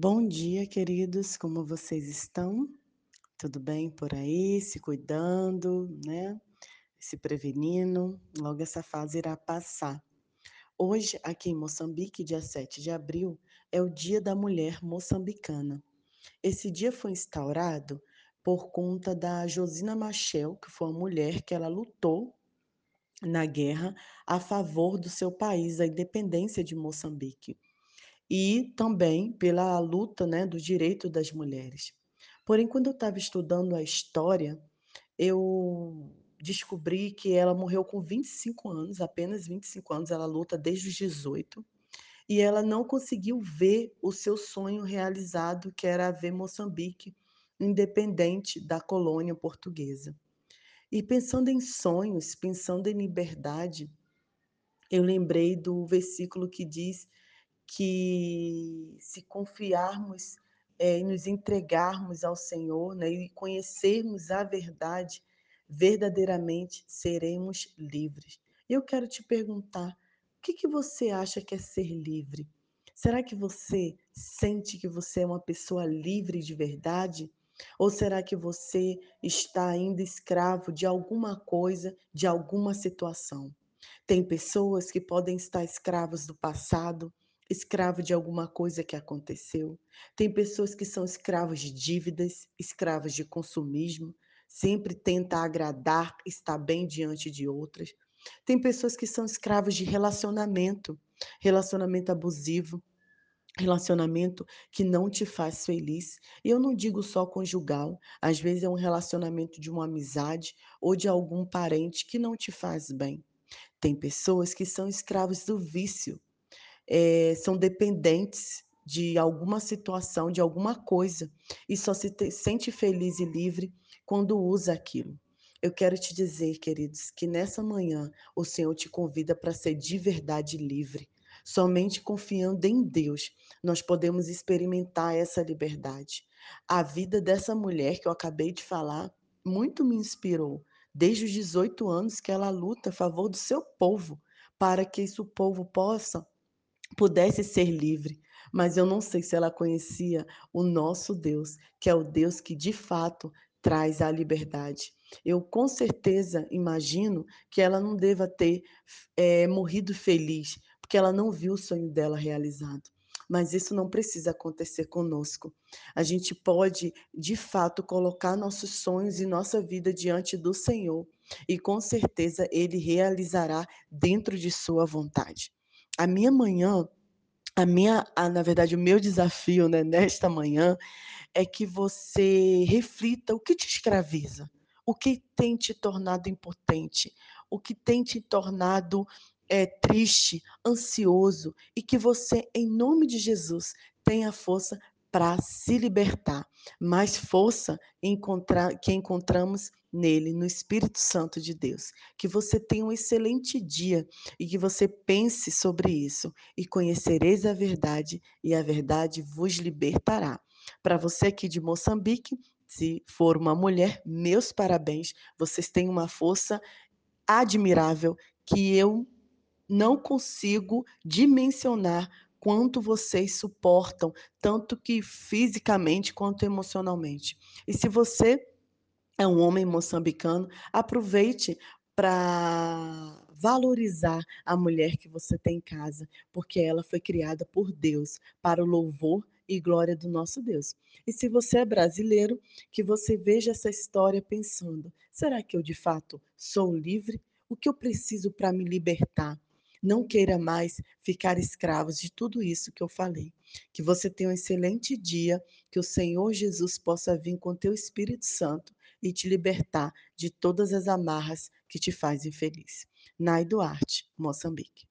Bom dia, queridos, como vocês estão? Tudo bem por aí? Se cuidando, né? Se prevenindo, logo essa fase irá passar. Hoje, aqui em Moçambique, dia 7 de abril, é o Dia da Mulher Moçambicana. Esse dia foi instaurado por conta da Josina Machel, que foi uma mulher que ela lutou na guerra a favor do seu país, a independência de Moçambique e também pela luta, né, do direito das mulheres. Porém, quando eu estava estudando a história, eu descobri que ela morreu com 25 anos, apenas 25 anos, ela luta desde os 18, e ela não conseguiu ver o seu sonho realizado, que era ver Moçambique independente da colônia portuguesa. E pensando em sonhos, pensando em liberdade, eu lembrei do versículo que diz que se confiarmos, eh, e nos entregarmos ao Senhor, né, e conhecermos a verdade, verdadeiramente seremos livres. Eu quero te perguntar, o que que você acha que é ser livre? Será que você sente que você é uma pessoa livre de verdade? Ou será que você está ainda escravo de alguma coisa, de alguma situação? Tem pessoas que podem estar escravas do passado, escravo de alguma coisa que aconteceu. Tem pessoas que são escravos de dívidas, escravos de consumismo, sempre tenta agradar, estar bem diante de outras. Tem pessoas que são escravos de relacionamento, relacionamento abusivo, relacionamento que não te faz feliz. E eu não digo só conjugal, às vezes é um relacionamento de uma amizade ou de algum parente que não te faz bem. Tem pessoas que são escravos do vício, eh, são dependentes de alguma situação, de alguma coisa, e só se te sente feliz e livre quando usa aquilo. Eu quero te dizer, queridos, que nessa manhã o Senhor te convida para ser de verdade livre. Somente confiando em Deus, nós podemos experimentar essa liberdade. A vida dessa mulher que eu acabei de falar muito me inspirou. Desde os 18 anos que ela luta a favor do seu povo, para que esse povo possa pudesse ser livre, mas eu não sei se ela conhecia o nosso Deus, que é o Deus que de fato traz a liberdade. Eu com certeza imagino que ela não deva ter eh, morrido feliz, porque ela não viu o sonho dela realizado. Mas isso não precisa acontecer conosco. A gente pode, de fato, colocar nossos sonhos e nossa vida diante do Senhor, e com certeza Ele realizará dentro de Sua vontade. A minha manhã, a minha a na verdade, o meu desafio, né, nesta manhã, é que você reflita o que te escraviza, o que tem te tornado impotente, o que tem te tornado, eh, triste, ansioso, e que você, em nome de Jesus, tenha força para se libertar, mais força encontrar que encontramos nele, no Espírito Santo de Deus. Que você tenha um excelente dia e que você pense sobre isso e conhecereis a verdade e a verdade vos libertará. Para você aqui de Moçambique, se for uma mulher, meus parabéns, vocês têm uma força admirável que eu não consigo dimensionar quanto vocês suportam, tanto que fisicamente quanto emocionalmente. E se você é um homem moçambicano, aproveite para valorizar a mulher que você tem em casa, porque ela foi criada por Deus para o louvor e glória do nosso Deus. E se você é brasileiro, que você veja essa história pensando: será que eu de fato sou livre? O que eu preciso para me libertar? Não queira mais ficar escravos de tudo isso que eu falei. Que você tenha um excelente dia, que o Senhor Jesus possa vir com teu Espírito Santo e te libertar de todas as amarras que te fazem infeliz. Nai Duarte, Moçambique.